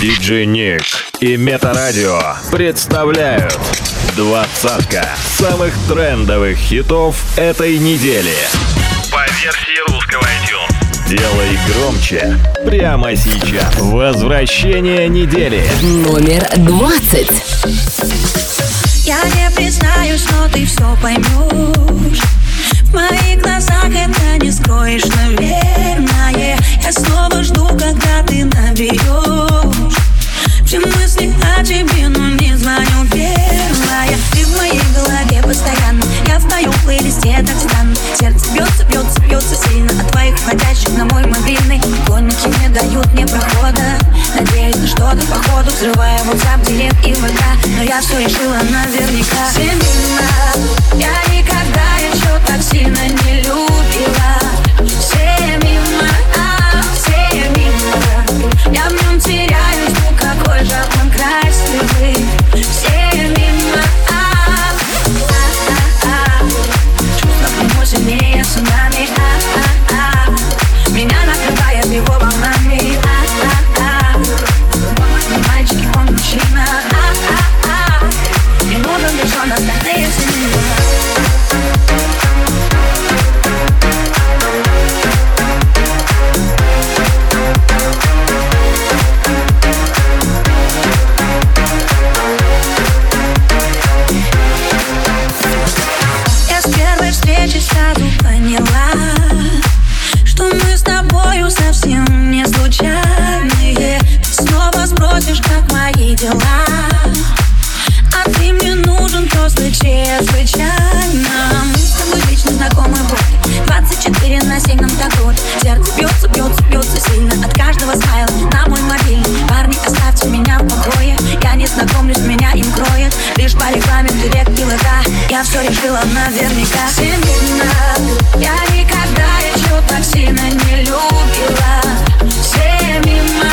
Диджей Ник и Метарадио представляют двадцатка самых трендовых хитов этой недели. По версии русского iTunes. Делай громче прямо сейчас. Возвращение недели. Номер двадцать. Я не признаюсь, но ты все поймешь моих глазах это не скроешь, наверное. Я снова жду, когда ты наберешь Все мысли о тебе, но не звоню первая Ты в моей голове постоянно. Я в твоем плейлисте так стану Сердце бьется, бьется, бьется сильно От твоих входящих на мой мобильный. Конники не дают мне прохода. Надеюсь на что-то походу Взрывая WhatsApp, директ и ВК. Но я все решила наверняка. Семена Я никогда еще так сильно не любила. Все мимо, а, все мимо Я в нем теряюсь, нужен просто чрезвычайно. Мы с тобой лично знакомы были 24 на 7 нам так вот Сердце бьется, бьется, бьется сильно От каждого смайла. На мой мобильный. Парни, оставьте меня в покое. Я не знакомлюсь, меня им кроет Лишь по рекламе директ и ВК Я все решила наверняка. Семена Я никогда еще так сильно не любила. Все мимо,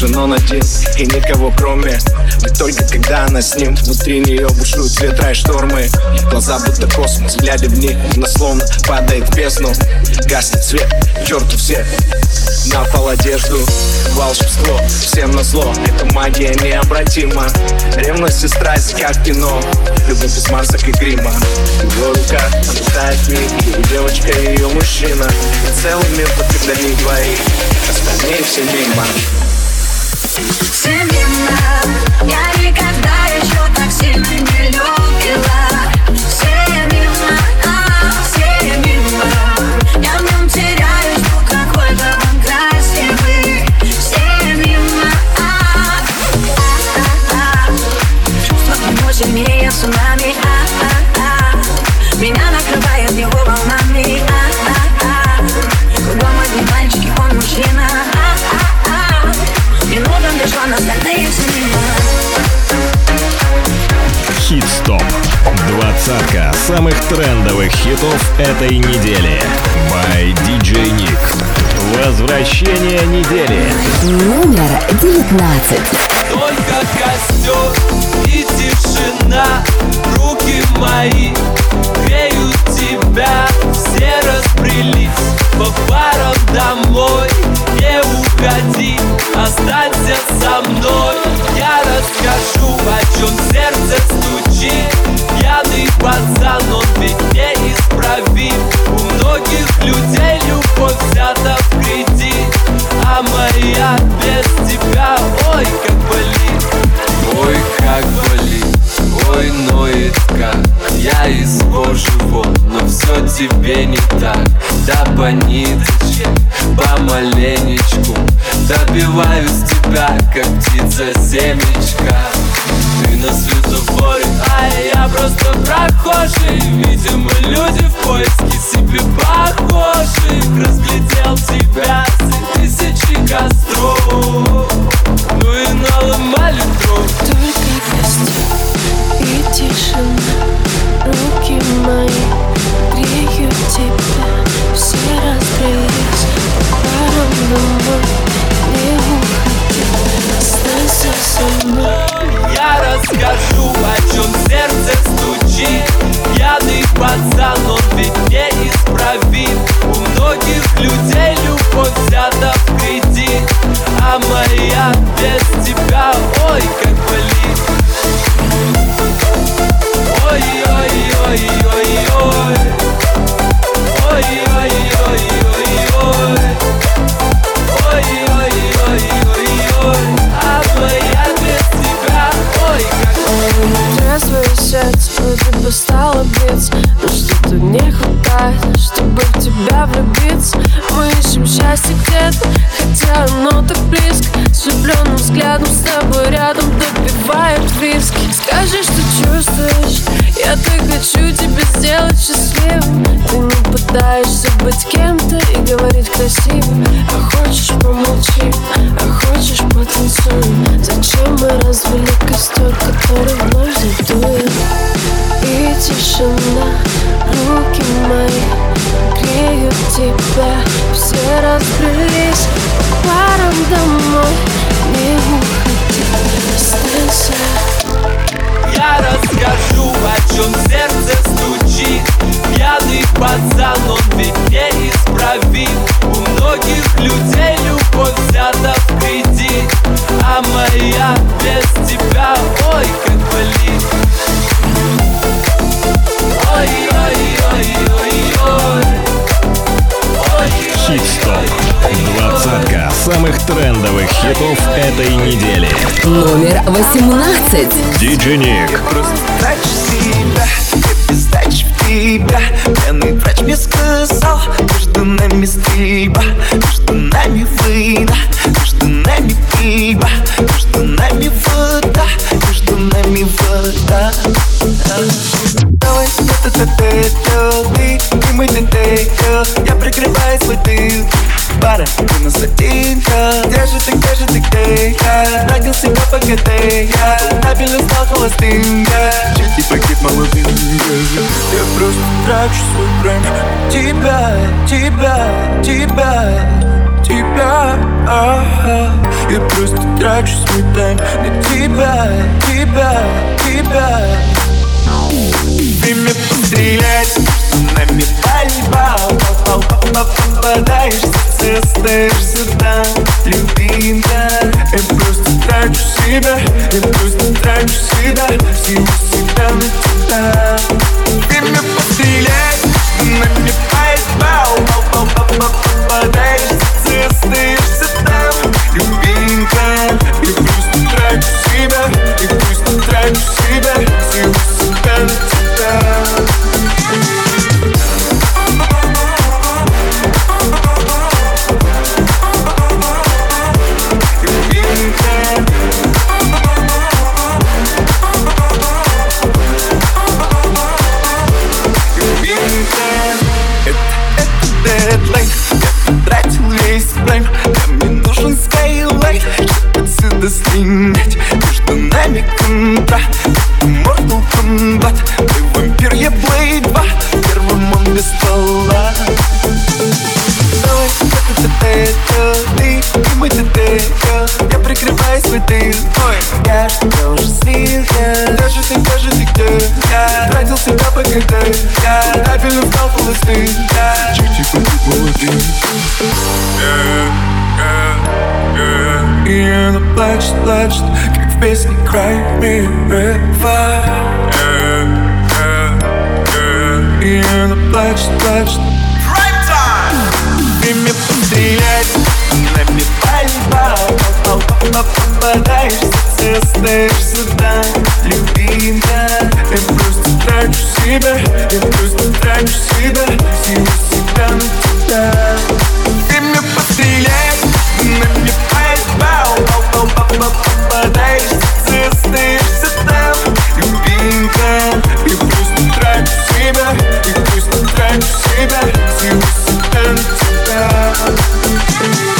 нужен он один И никого кроме. Ведь только когда она с ним Внутри нее бушуют ветра и штормы. Глаза будто космос, глядя в них Она словно падает в бездну. Гаснет свет, черту все На пол одежду. Волшебство, всем на зло Эта магия необратима. Ревность и страсть, как кино. Любовь без масок и грима. Его рука, она тает в миг Его девочка и ее мужчина. И целый мир только для них двоих Остальные все мимо Семена Я никогда самых трендовых хитов этой недели. By DJ Ник. Возвращение недели. Номер девятнадцать. Только костер и тишина Руки мои греют тебя Все разбрелись по парам домой Не уходи, останься со мной. Я расскажу, о чем сердце стучит. Пьяный пацан, он ведь неисправим. У многих людей любовь взята в кредит. А моя без тебя, ой, как болит. Ой, как болит, ой, ноет как Я из кожи вон, но все тебе не так. Да по ниточке, помаленечку Добиваюсь тебя, как птица семечка ты на светофоре, а я просто прохожий. Видимо, люди в поиске себе похожих Разглядел тебя среди тысячи костров. Ну и наломали дров. Только костер и тишина. Руки мои греют тебя. Все раскрылись по парам домой Не уходи, останься со мной расскажу, о чем сердце стучит. Пьяный пацан, он ведь неисправим. У многих людей любовь взята в кредит. А моя без тебя, ой, как receive хитов этой недели. Номер 18. Диджей Ник. Трачу себя, я без дачи в тебя Пьяный врач мне сказал, между нами стрельба Между нами война, между нами пиво Между нами вода, между нами вода Давай, это ты, ты, ты мой детектор Я прикрываю свой тыл Пара, ты нас один-ка Где же ты, где же ты, где я? Родил себя по ГТ, я Стабильно стал холостым, я Чуть не погиб молодым, я Я просто трачу свой прайм Тебя, тебя, тебя Тебя, ага Я просто трачу свой тайм На тебя, тебя, тебя Время пострелять, нами пальба Попадаешься, ты остаешься там Любимка, я просто трачу себя Я просто трачу себя, всего себя на тебя. Время пострелять, нами пальба Попадаешься, ты остаешься там Любимка, я просто трачу себя Я просто трачу себя слинять Между нами контракт Это Mortal Kombat Ты вампир, я Blade 2 Первым он без ствола Давай, это ты, ты, ты мой детектор Я прикрываю свой тыл Ой, я тебя уже слил, я? Где же ты, где же ты, где я? Тратил себя по КТ, я Стабильно стал холостым, я Чуть-чуть молодым И она плачет, плачет Как в песне a River И она плачет, плачет Время пострелять Нами пальба Попадаешься, ты остаешься там Любимка Я просто трачу себя Я просто трачу себя Всего себя на тебя Время пострелять себя Я просто трачу себя Всего себя на тебя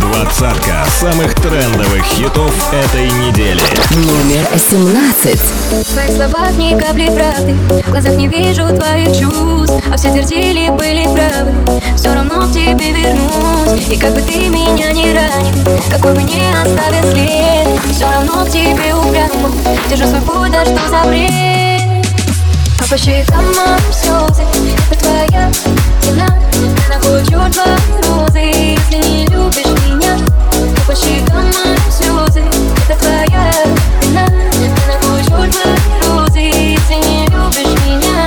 Двадцатка самых трендовых хитов этой недели. Номер 17. В твоих словах ни капли правды. В глазах не вижу твоих чувств. А все твердили, были правы. Все равно к тебе вернусь. И как бы ты меня не ранил Какой бы не оставил след Все равно к тебе упрямо Держу свой путь, да что за бред А по щекам слезы Это твоя вина. Я нахожу твои розы Если не любишь меня. А по щекам слезы Это твоя вина. Я нахожу твои розы Если не любишь меня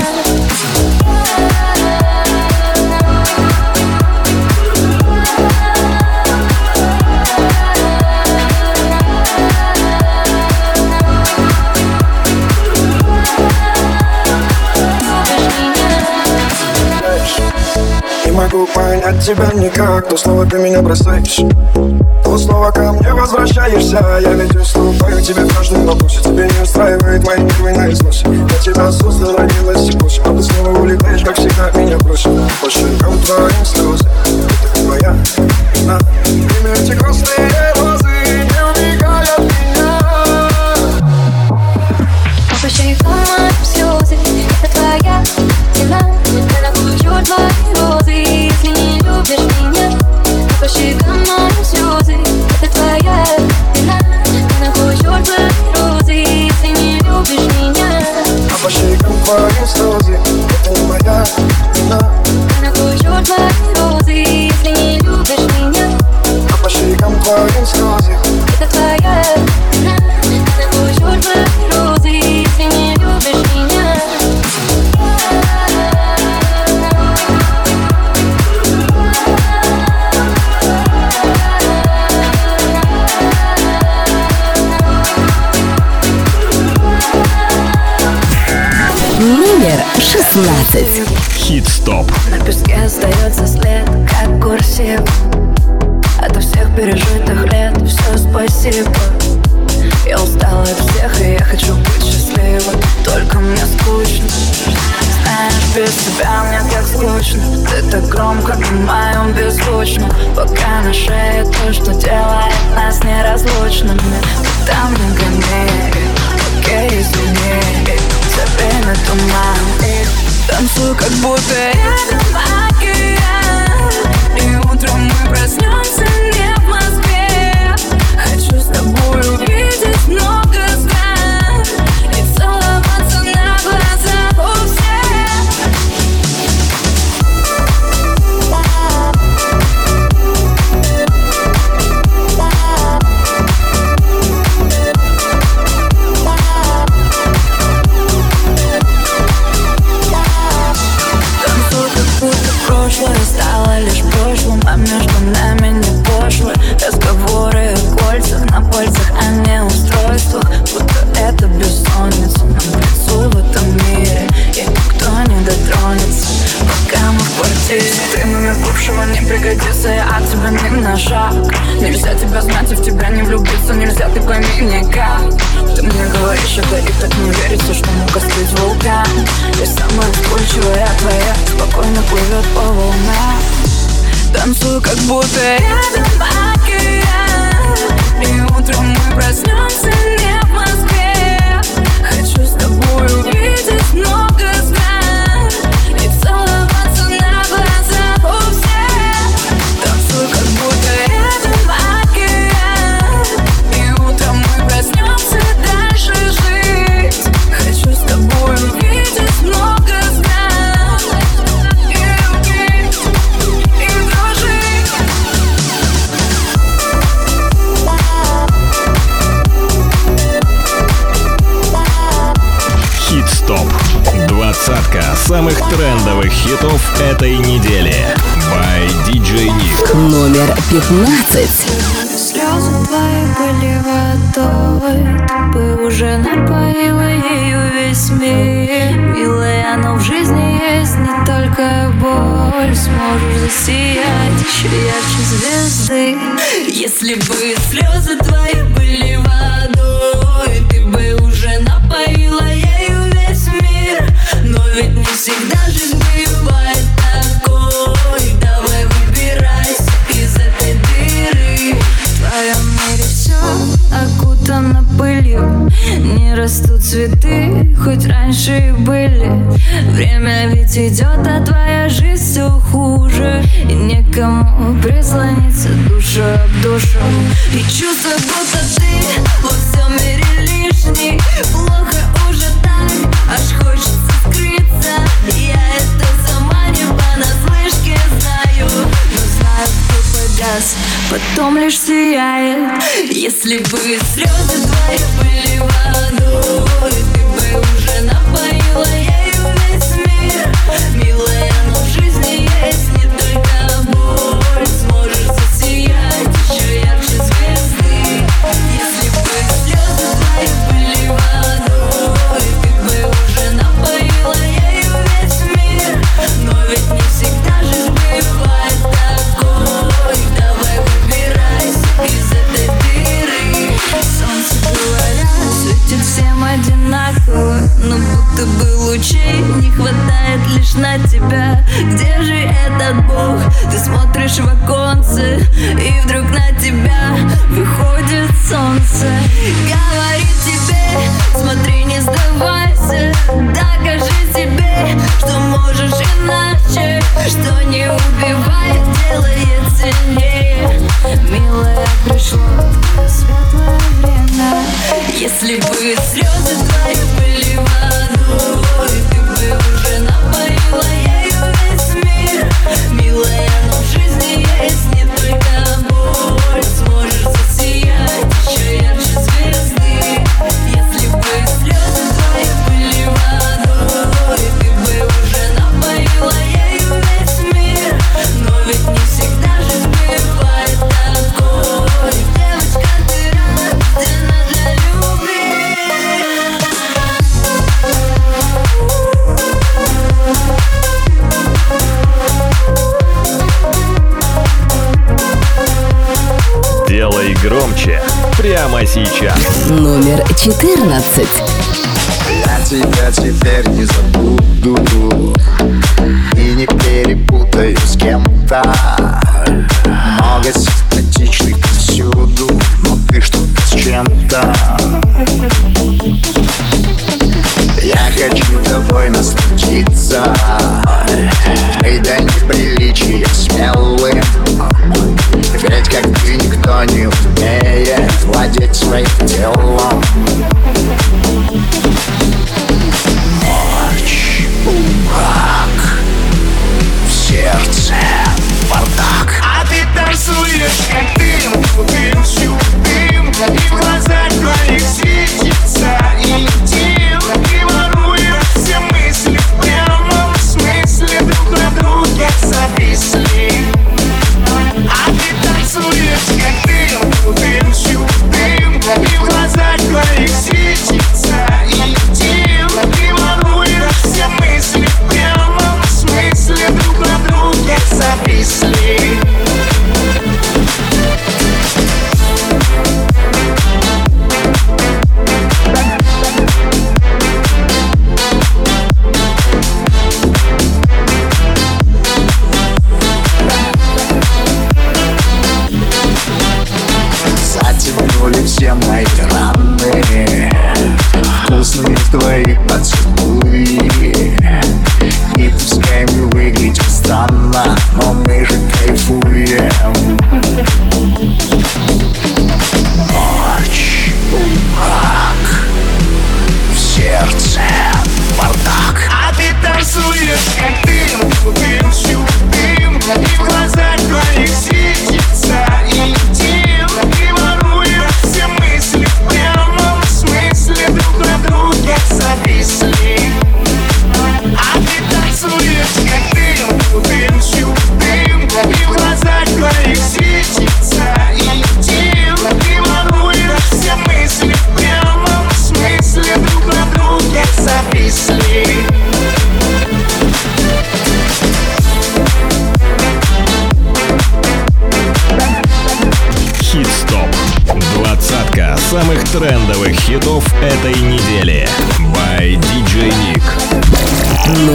могу понять тебя никак. То снова ты меня бросаешь. То снова ко мне возвращаешься. Я ведь уступаю тебе в каждом вопросе Тебе не устраивает мои нервы наизусть Я тебя создал, родилась и больше А ты снова улетаешь, как всегда меня бросил По щекам твоим слезы Это твоя вина. Время эти красные розы Не убегай меня. А по щекам моим слезы Это твоя нахожу щекам моим слезы. Это твоя вина нахожу твои розы Если не любишь меня. А по щекам твоим слезы Это не моя вина твои розы Если не любишь меня. А по щекам твоим слезы Это твоя вина 16. Хит-стоп. На песке остается след, как курсив От всех пережитых лет все спасибо. Я устала от всех, и я хочу быть счастливой Только мне скучно. Знаешь, без тебя мне так скучно. Ты так громко моем беззвучно. Пока на шее то, что делает нас неразлучными. Ты там не гони, окей, извини хитов этой недели. By DJ Nick. Номер 15. Слезы твои были водой Ты бы уже напоила ею весь мир Милая, но в жизни есть не только боль Сможешь засиять еще ярче звезды Если бы слезы твои были водой Ты бы уже напоила ею весь мир Но ведь не всегда жизнь бывает все окутано пылью. Не растут цветы, хоть раньше и были. Время ведь идет, а твоя жизнь все хуже. И некому прислониться душа об душу. И чувство, будто ты во всем мире лишний. Плохо уже так, аж хочется скрыться. Я это сама не понаслышке знаю, но знаю сейчас Потом лишь сияет. Если бы слезы твои были водой Ты бы уже напоила ею весь мир. вещей не хватает лишь на тебя Где же этот бог? Ты смотришь в оконце you see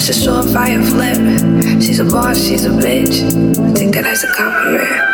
That's a surefire I. She's a boss, she's a bitch. I that as a compliment.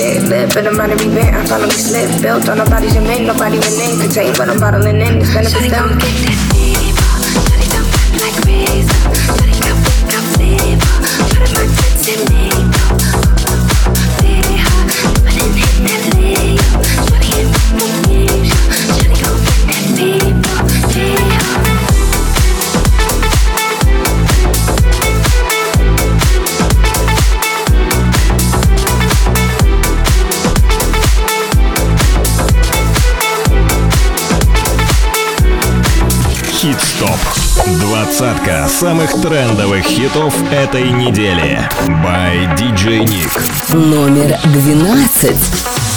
shit. Bet, but I'm out of event, I finally slipped. Built on nobody's event, nobody went in. Contain what I'm bottling in, it's benefits them. Двадцатка самых трендовых хитов этой недели. By DJ Nick. Номер двенадцать.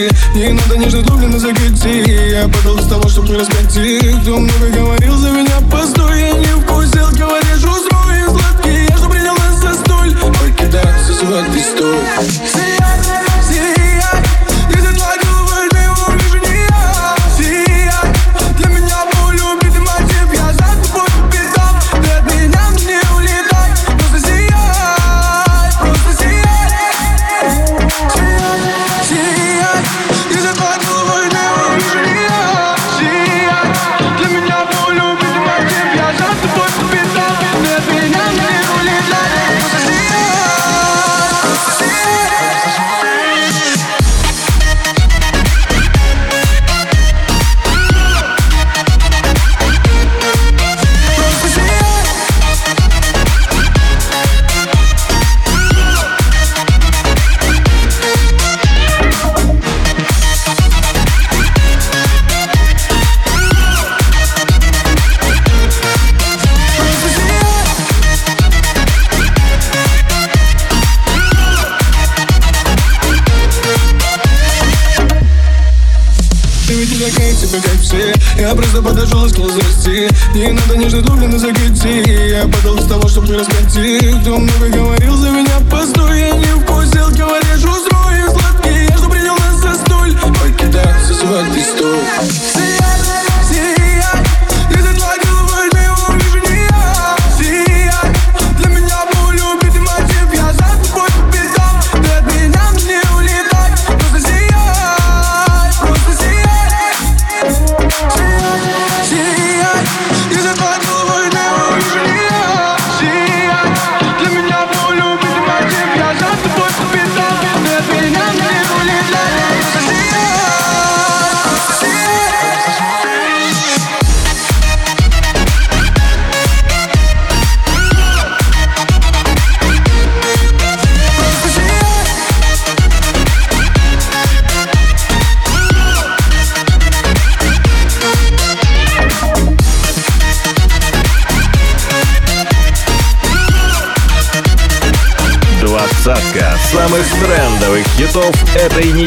пути Не надо нежно на закати Я падал из того, чтобы не раскатить. Кто много говорил за меня это и не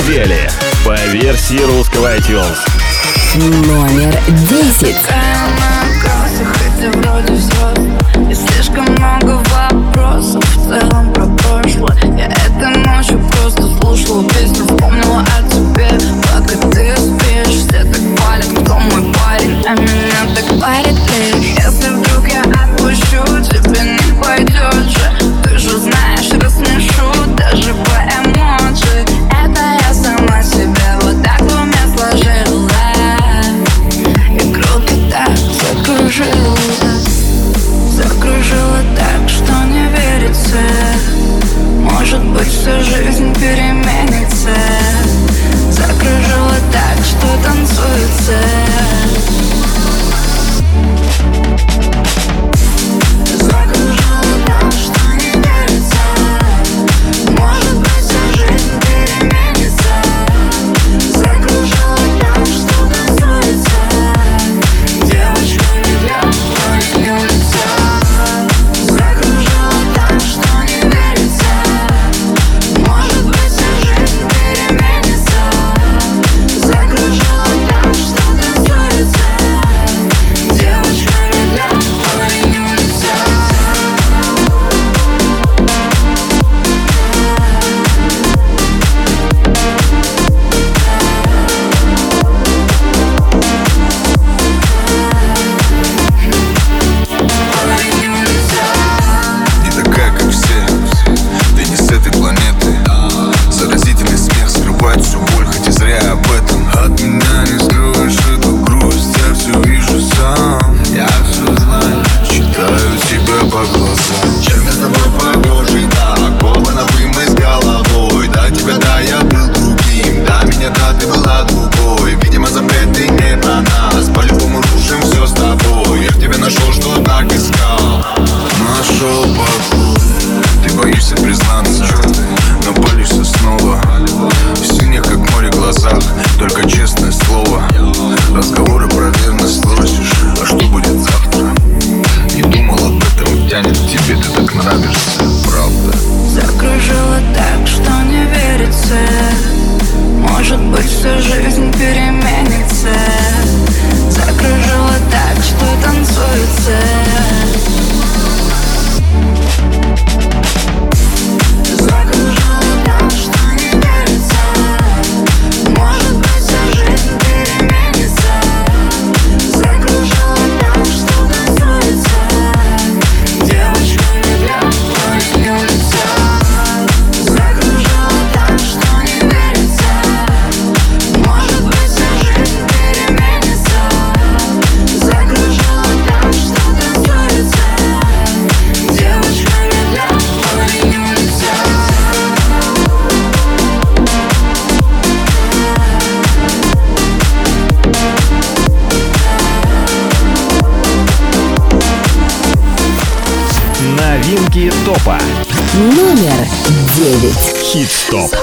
Хит-стоп.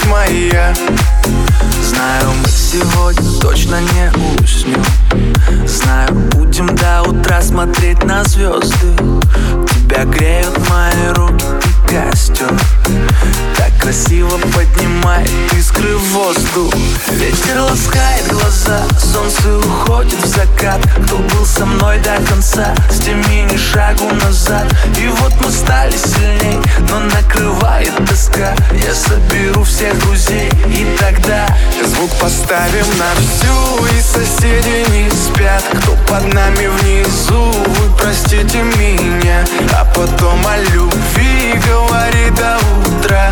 моя. Знаю, мы сегодня точно не уснем. Знаю, будем до утра смотреть на звезды. Тебя греют мои руки и костер красиво поднимает искры в воздух. Ветер ласкает глаза, солнце уходит в закат. Кто был со мной до конца, с теми ни шагу назад. И вот мы стали сильней, но накрывает тоска. Я соберу всех друзей и тогда Звук поставим на всю. И соседи не спят Кто под нами внизу. Вы простите меня А потом о любви Говори до утра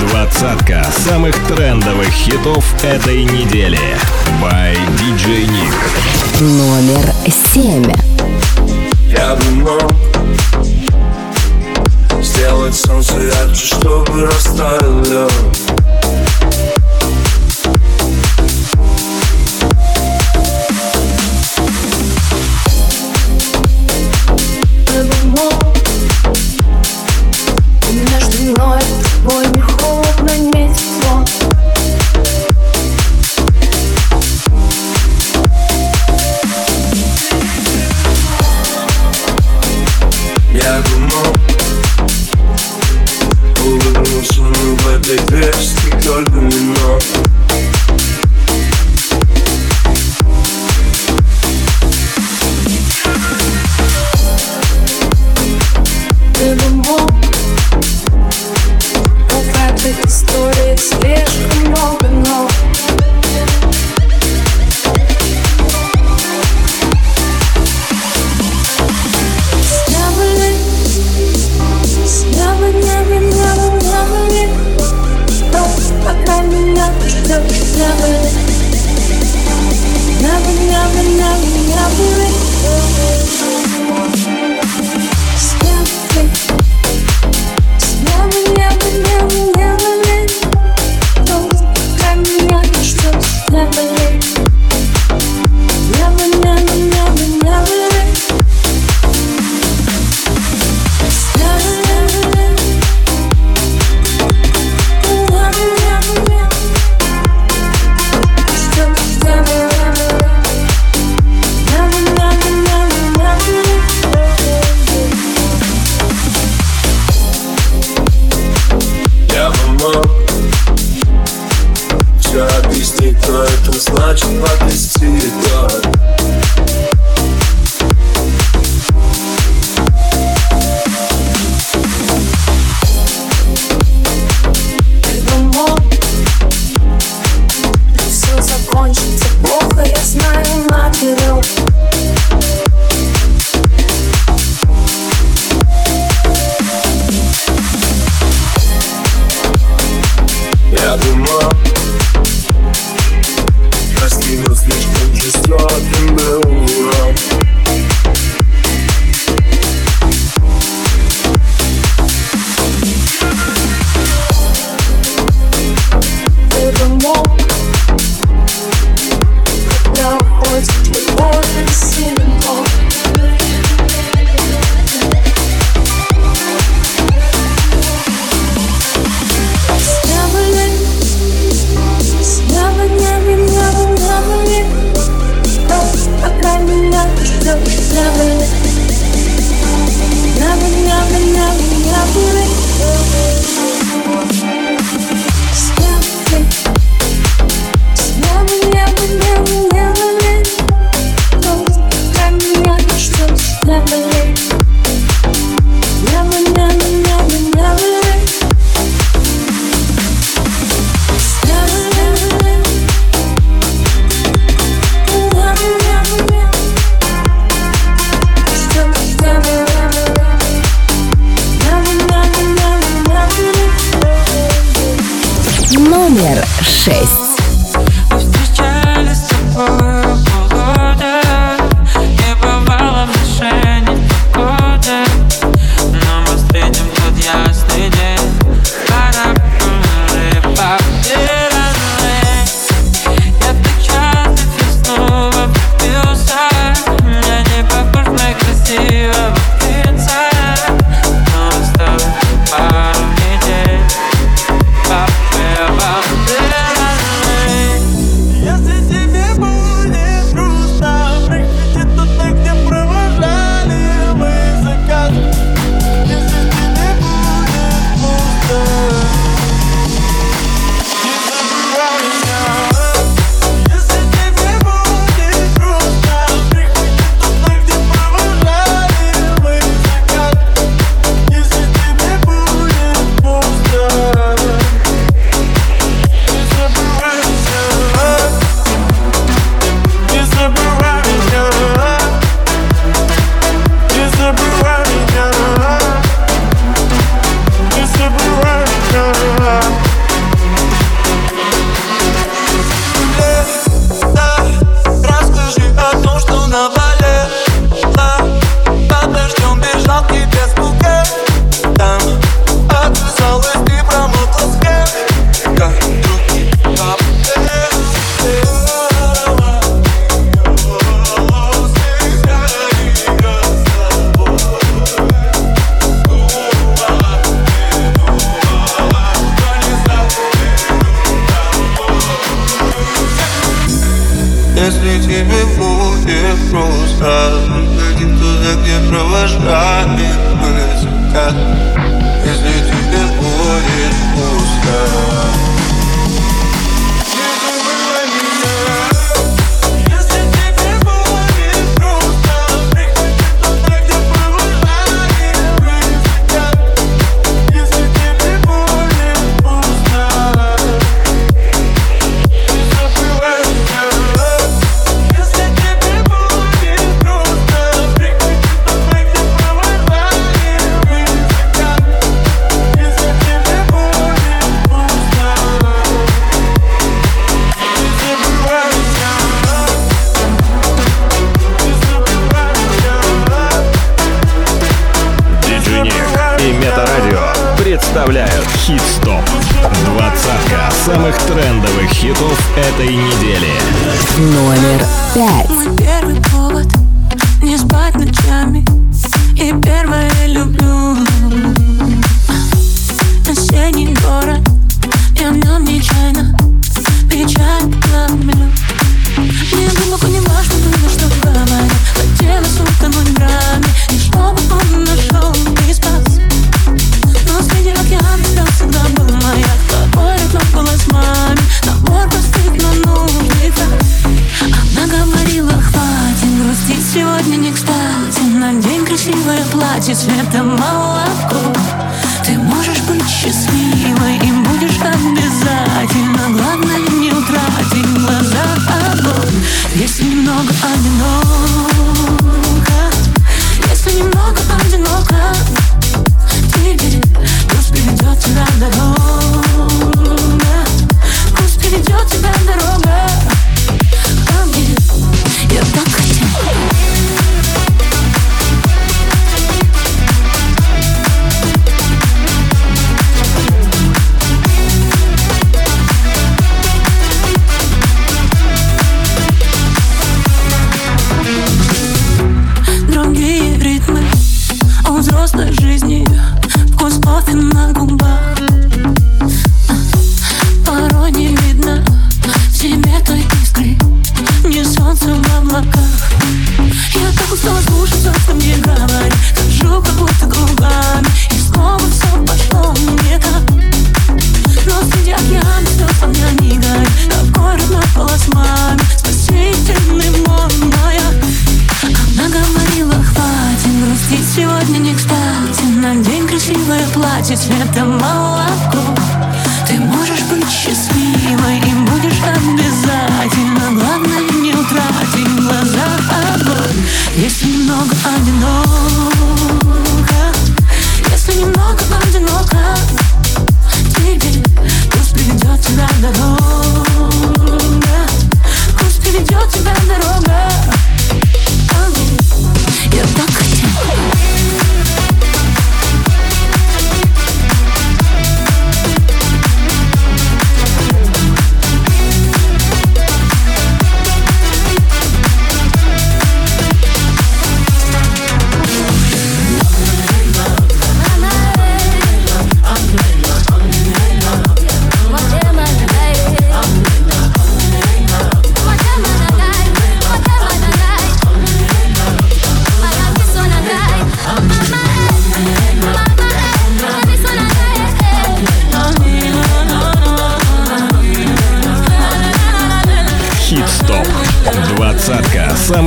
Двадцатка самых трендовых хитов этой недели. By DJ Nick. Номер семь. Я бы мог Сделать солнце ярче, чтобы растаял лед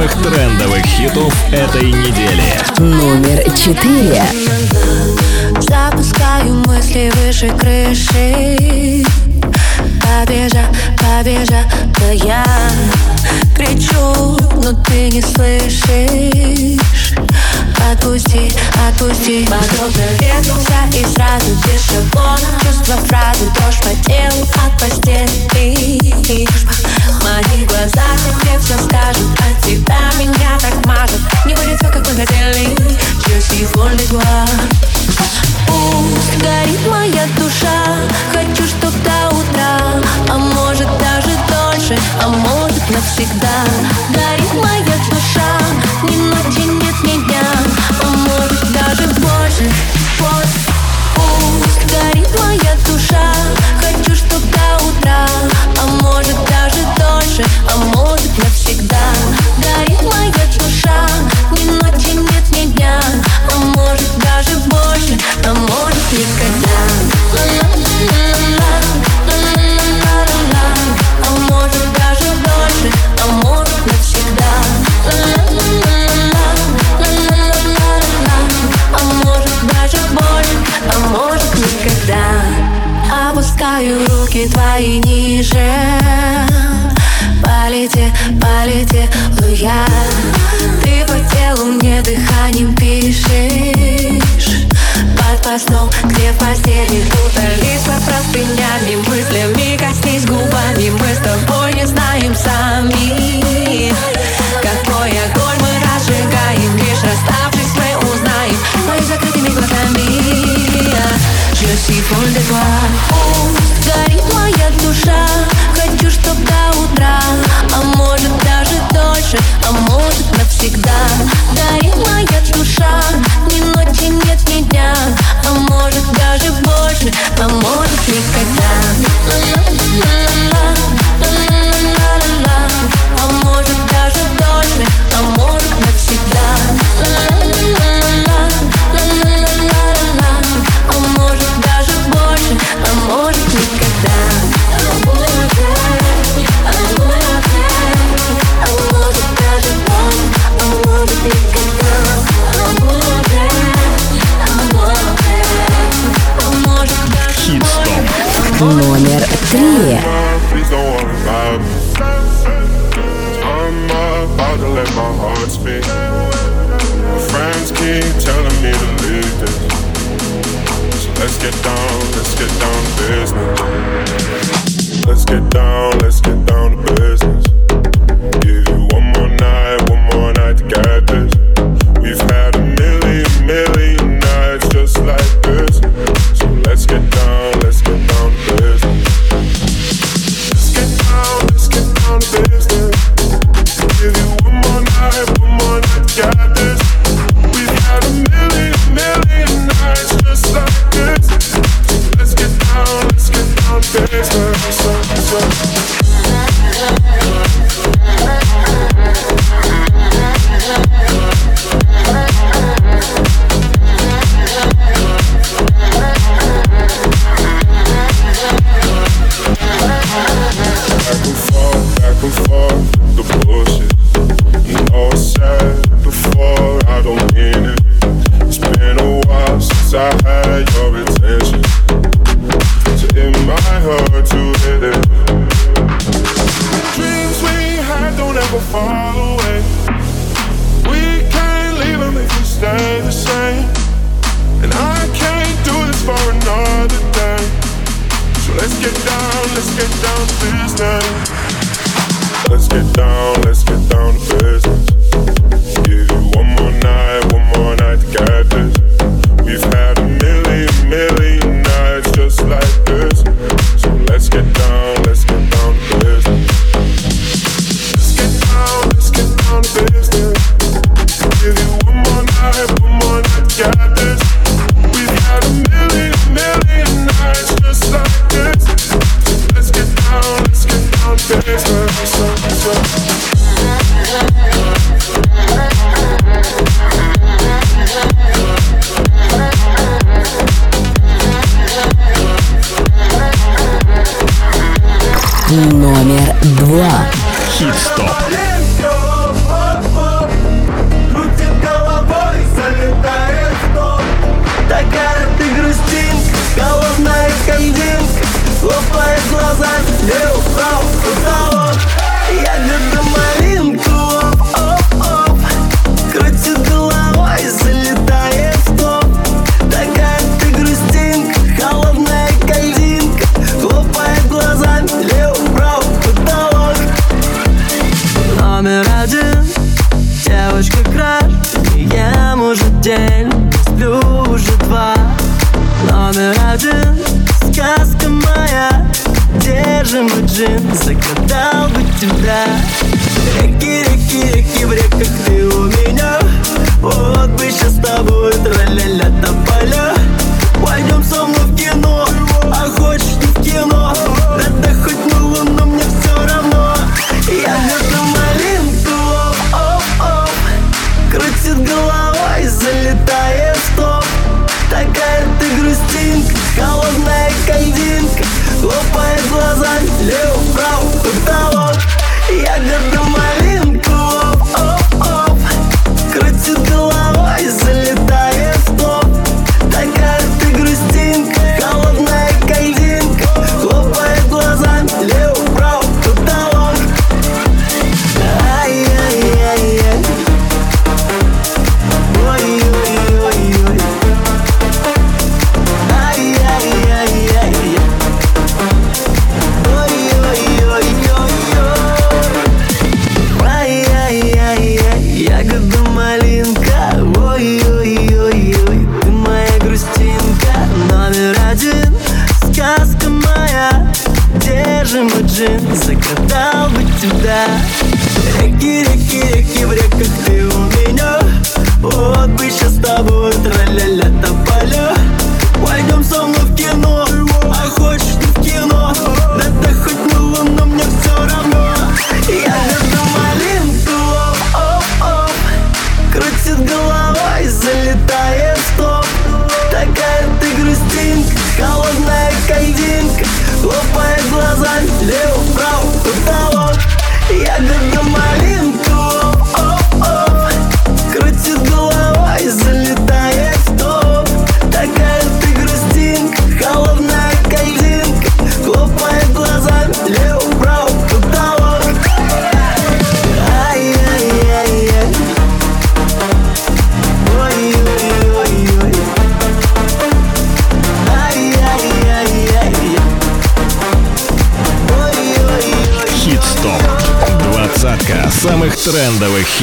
самых трендовых хитов этой недели. Номер четыре. Запускаю мысли выше крыши. Побежа, побежа, но я Кричу, но ты не слышишь. Отпусти, отпусти. Подобно ветрумся и сразу без шаблона. Чувства фразы, дождь по телу от постели. Мои глаза. Мне все скажут, а тебя меня так мажут, Не будет все, как мы хотели. Just before this one Пусть горит моя душа. Хочу, чтоб до утра. А может даже дольше, а может навсегда. Горит моя душа. Ни ночи нет ни дня, А может даже больше. Пусть горит моя душа. Хочу, чтоб до утра. горит моя душа. Ни ночи нет, ни дня, а может даже больше, а может и give you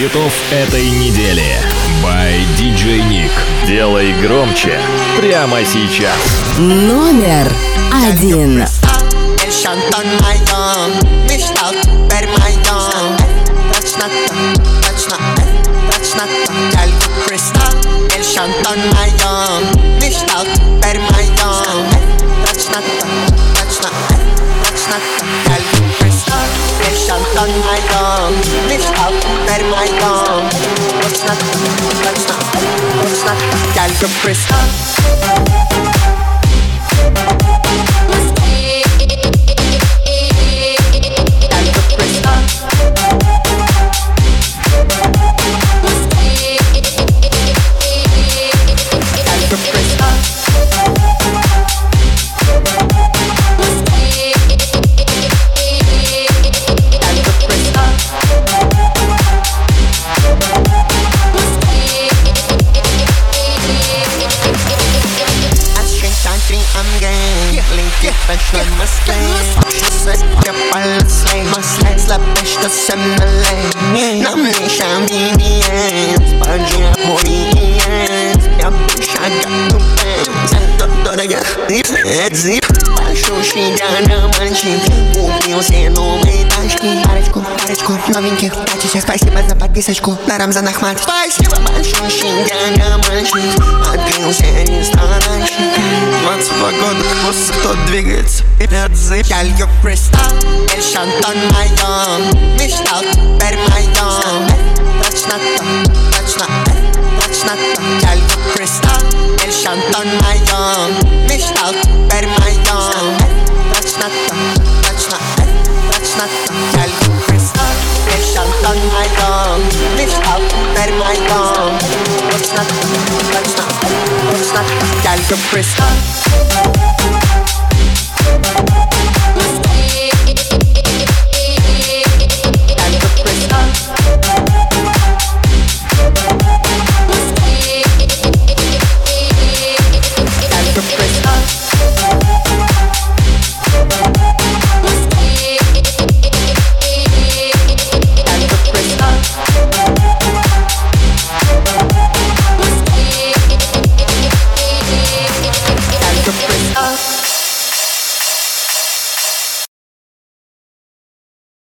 хитов этой недели. By DJ Nick. Делай громче. Прямо сейчас. Номер один. Шантон. on my tongue. Lift up, let my tongue. What's not? What's not? What's not? Gal, you're pressed. some новеньких пачечек Спасибо за подписочку на Рамзан Ахмат Спасибо большое, Шингана мальчик. Открылся ресторанчик 22 года, просто кто двигается? Вперед зыб Я лью кристалл, и шантон моем Мечтал, теперь моем Точно то, точно Точно то, я лью кристалл, и шантон моем Мечтал, теперь моем Точно то, точно Точно то, я лью reflection on my gum. Lift up, let my gum. What's not, what's not, what's not, gal, you.